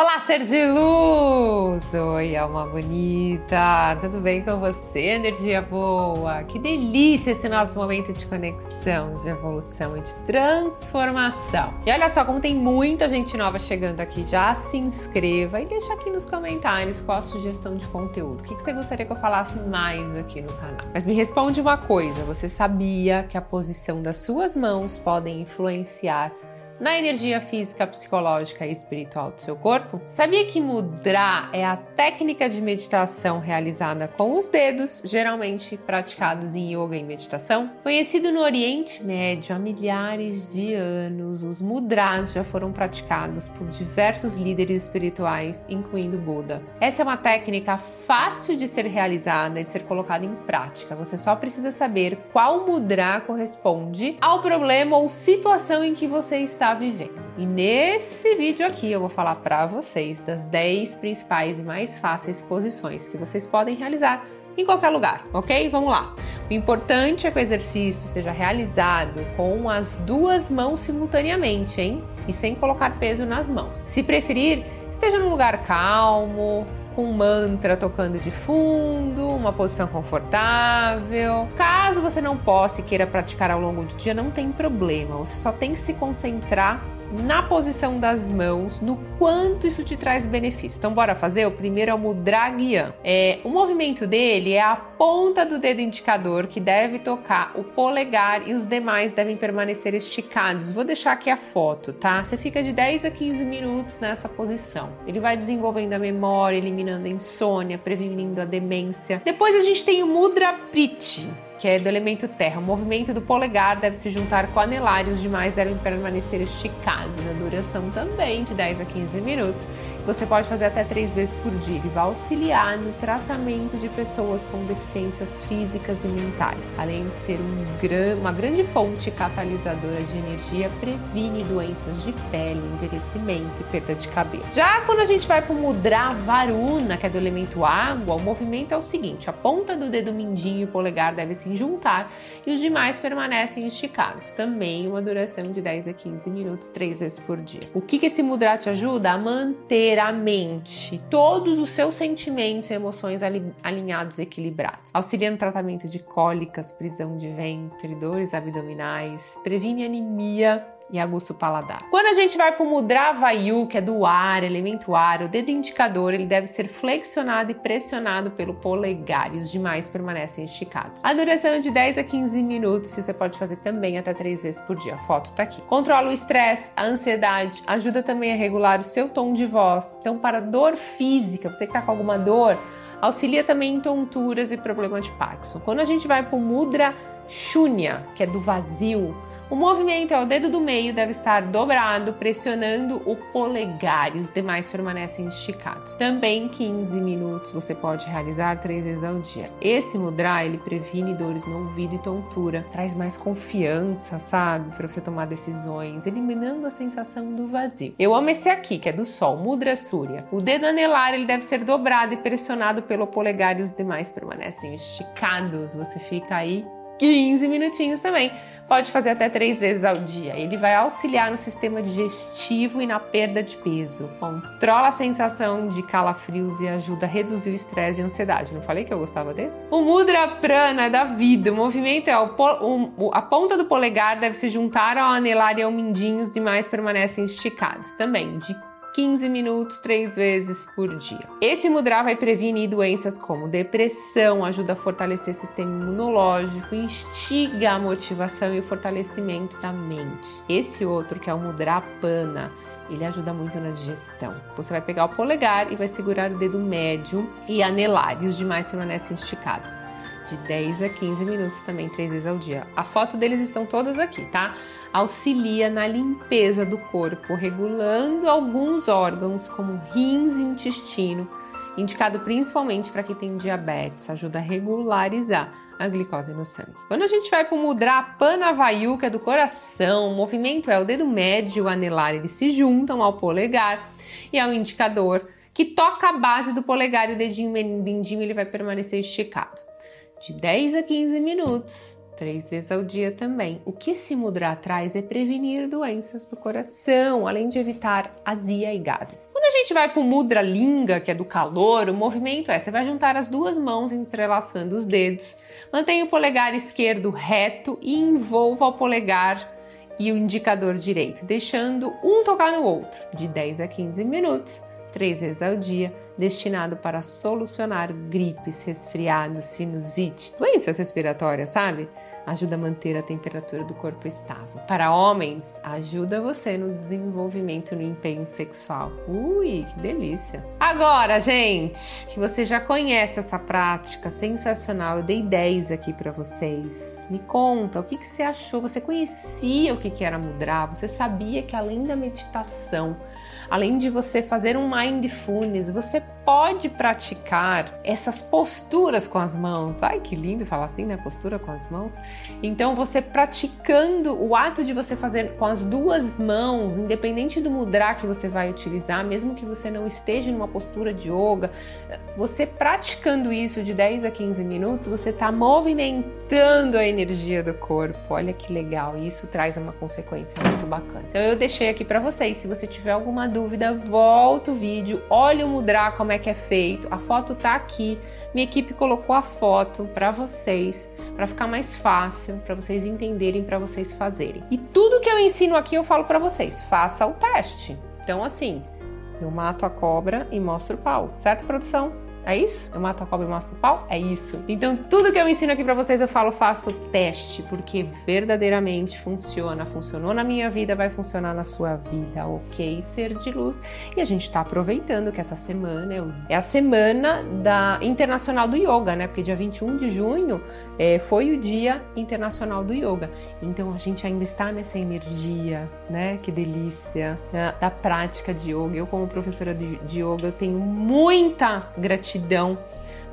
Olá, ser de luz! Oi, alma bonita! Tudo bem com você? Energia boa! Que delícia esse nosso momento de conexão, de evolução e de transformação. E olha só, como tem muita gente nova chegando aqui, já se inscreva e deixa aqui nos comentários qual a sugestão de conteúdo. O que você gostaria que eu falasse mais aqui no canal? Mas me responde uma coisa: você sabia que a posição das suas mãos podem influenciar na energia física, psicológica e espiritual do seu corpo? Sabia que mudra é a técnica de meditação realizada com os dedos, geralmente praticados em yoga e meditação? Conhecido no Oriente Médio há milhares de anos, os mudras já foram praticados por diversos líderes espirituais, incluindo Buda. Essa é uma técnica fácil de ser realizada e de ser colocada em prática. Você só precisa saber qual mudra corresponde ao problema ou situação em que você está está vivendo. E nesse vídeo aqui eu vou falar para vocês das 10 principais e mais fáceis posições que vocês podem realizar em qualquer lugar, ok? Vamos lá. O importante é que o exercício seja realizado com as duas mãos simultaneamente, hein? E sem colocar peso nas mãos. Se preferir, esteja num lugar calmo, com um mantra tocando de fundo, uma posição confortável. Caso você não possa e queira praticar ao longo do dia, não tem problema. Você só tem que se concentrar na posição das mãos, no quanto isso te traz benefício. Então, bora fazer? O primeiro é o Mudra Gyan. É, o movimento dele é a ponta do dedo indicador que deve tocar o polegar e os demais devem permanecer esticados. Vou deixar aqui a foto, tá? Você fica de 10 a 15 minutos nessa posição. Ele vai desenvolvendo a memória, eliminando a insônia, prevenindo a demência. Depois a gente tem o Mudra Priti que é do elemento terra. O movimento do polegar deve se juntar com anelar e os demais devem permanecer esticados. A duração também de 10 a 15 minutos. Você pode fazer até três vezes por dia. Ele vai auxiliar no tratamento de pessoas com deficiências físicas e mentais. Além de ser um gran, uma grande fonte catalisadora de energia, previne doenças de pele, envelhecimento e perda de cabelo. Já quando a gente vai para o Mudra Varuna, que é do elemento água, o movimento é o seguinte: a ponta do dedo mindinho e polegar deve se juntar e os demais permanecem esticados. Também uma duração de 10 a 15 minutos, três vezes por dia. O que, que esse mudra te ajuda? A manter a mente, todos os seus sentimentos e emoções alinhados e equilibrados. Auxilia no tratamento de cólicas, prisão de ventre, dores abdominais, previne anemia e aguça o paladar. Quando a gente vai para o Mudra Vayu, que é do ar, elemento ar, o dedo indicador ele deve ser flexionado e pressionado pelo polegar e os demais permanecem esticados. A duração é de 10 a 15 minutos e você pode fazer também até três vezes por dia. A foto está aqui. Controla o estresse, a ansiedade, ajuda também a regular o seu tom de voz. Então, para dor física, você que está com alguma dor, auxilia também em tonturas e problema de Parkinson. Quando a gente vai para o Mudra Shunya, que é do vazio, o movimento é o dedo do meio deve estar dobrado, pressionando o polegar e os demais permanecem esticados. Também 15 minutos você pode realizar três vezes ao dia. Esse mudra ele previne dores no ouvido e tontura, traz mais confiança, sabe, para você tomar decisões, eliminando a sensação do vazio. Eu amo esse aqui, que é do sol, Mudra Surya. O dedo anelar ele deve ser dobrado e pressionado pelo polegar e os demais permanecem esticados. Você fica aí 15 minutinhos também. Pode fazer até três vezes ao dia. Ele vai auxiliar no sistema digestivo e na perda de peso. Controla a sensação de calafrios e ajuda a reduzir o estresse e a ansiedade. Não falei que eu gostava desse? O Mudra Prana é da vida. O movimento é o, o, a ponta do polegar deve se juntar ao anelar e ao mindinho, os demais permanecem esticados. Também de 15 minutos três vezes por dia. Esse mudra vai prevenir doenças como depressão, ajuda a fortalecer o sistema imunológico, instiga a motivação e o fortalecimento da mente. Esse outro, que é o mudra pana, ele ajuda muito na digestão. Você vai pegar o polegar e vai segurar o dedo médio e anelar, e os demais permanecem esticados de 10 a 15 minutos também, três vezes ao dia. A foto deles estão todas aqui, tá? Auxilia na limpeza do corpo, regulando alguns órgãos como rins e intestino, indicado principalmente para quem tem diabetes, ajuda a regularizar a glicose no sangue. Quando a gente vai para Mudra Panavayu, que é do coração, o movimento é o dedo médio e o anelar, eles se juntam ao polegar e ao indicador, que toca a base do polegar e o dedinho mindinho ele vai permanecer esticado de 10 a 15 minutos, três vezes ao dia também. O que esse mudra traz é prevenir doenças do coração, além de evitar azia e gases. Quando a gente vai para o mudra linga, que é do calor, o movimento é: você vai juntar as duas mãos entrelaçando os dedos, mantenha o polegar esquerdo reto e envolva o polegar e o indicador direito, deixando um tocar no outro, de 10 a 15 minutos, três vezes ao dia destinado para solucionar gripes, resfriados, sinusite, doenças respiratórias, sabe? Ajuda a manter a temperatura do corpo estável. Para homens, ajuda você no desenvolvimento no empenho sexual. Ui, que delícia! Agora, gente, que você já conhece essa prática sensacional, eu dei 10 aqui para vocês. Me conta, o que, que você achou? Você conhecia o que, que era mudra? Você sabia que além da meditação, além de você fazer um mindfulness, você pode praticar essas posturas com as mãos. Ai, que lindo falar assim, né? Postura com as mãos. Então, você praticando o ato de você fazer com as duas mãos, independente do mudra que você vai utilizar, mesmo que você não esteja numa postura de yoga, você praticando isso de 10 a 15 minutos, você está movimentando a energia do corpo. Olha que legal, e isso traz uma consequência muito bacana. Então, eu deixei aqui para vocês. Se você tiver alguma dúvida, volta o vídeo, olha o mudra como é que é feito. A foto tá aqui. Minha equipe colocou a foto para vocês, para ficar mais fácil, para vocês entenderem, para vocês fazerem. E tudo que eu ensino aqui eu falo para vocês, faça o teste. Então assim, eu mato a cobra e mostro o pau, certo, produção? É isso? Eu mato a cobra e mostro o pau? É isso. Então, tudo que eu ensino aqui para vocês, eu falo, faço teste, porque verdadeiramente funciona. Funcionou na minha vida, vai funcionar na sua vida, ok? Ser de luz. E a gente tá aproveitando que essa semana é, a semana da Internacional do Yoga, né? Porque dia 21 de junho é, foi o Dia Internacional do Yoga. Então, a gente ainda está nessa energia, né? Que delícia, da, da prática de yoga. Eu, como professora de, de yoga, eu tenho muita gratidão gratidão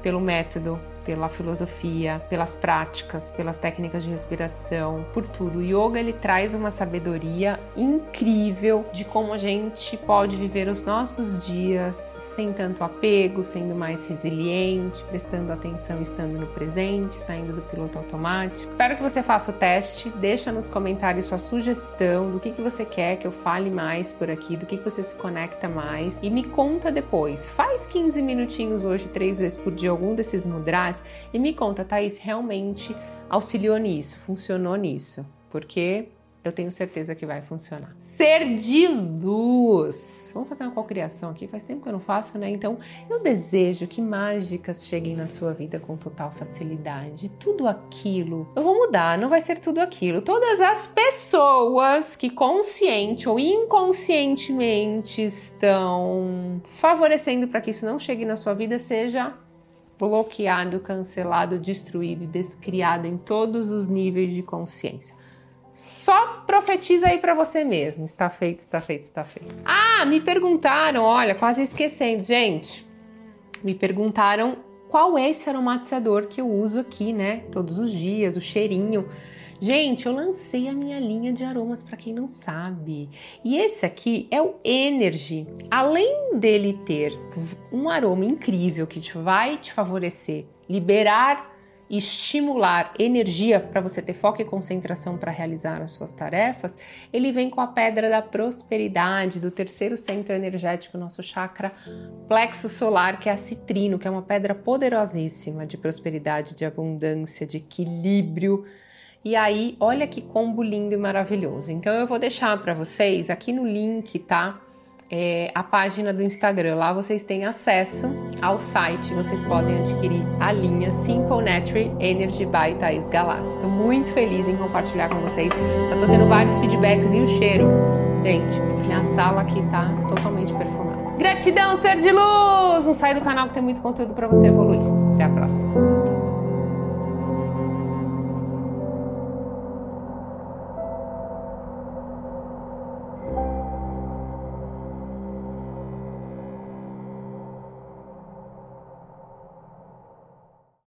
pelo método pela filosofia, pelas práticas, pelas técnicas de respiração, por tudo. O yoga ele traz uma sabedoria incrível de como a gente pode viver os nossos dias sem tanto apego, sendo mais resiliente, prestando atenção, estando no presente, saindo do piloto automático. Espero que você faça o teste, deixa nos comentários sua sugestão do que, que você quer que eu fale mais por aqui, do que, que você se conecta mais e me conta depois. Faz 15 minutinhos hoje, três vezes por dia, algum desses mudras e me conta, Thaís, realmente auxiliou nisso, funcionou nisso? Porque eu tenho certeza que vai funcionar. Ser de luz. Vamos fazer uma cocriação aqui. Faz tempo que eu não faço, né? Então, eu desejo que mágicas cheguem na sua vida com total facilidade. Tudo aquilo. Eu vou mudar, não vai ser tudo aquilo. Todas as pessoas que consciente ou inconscientemente estão favorecendo para que isso não chegue na sua vida seja bloqueado, cancelado, destruído e descriado em todos os níveis de consciência. Só profetiza aí para você mesmo. Está feito, está feito, está feito. Ah, me perguntaram, olha, quase esquecendo, gente. Me perguntaram qual é esse aromatizador que eu uso aqui, né? Todos os dias, o cheirinho. Gente, eu lancei a minha linha de aromas para quem não sabe. E esse aqui é o Energy. Além dele ter um aroma incrível que te vai te favorecer, liberar e estimular energia para você ter foco e concentração para realizar as suas tarefas, ele vem com a pedra da prosperidade, do terceiro centro energético, nosso chakra plexo solar, que é a citrino, que é uma pedra poderosíssima de prosperidade, de abundância, de equilíbrio e aí, olha que combo lindo e maravilhoso. Então eu vou deixar para vocês aqui no link, tá? É, a página do Instagram. Lá vocês têm acesso ao site, vocês podem adquirir a linha Simple Natural Energy by Thais Galas. Estou muito feliz em compartilhar com vocês. Já tô tendo vários feedbacks e o cheiro. Gente, minha sala aqui tá totalmente perfumada. Gratidão, ser de luz! Não sai do canal que tem muito conteúdo para você evoluir. Até a próxima.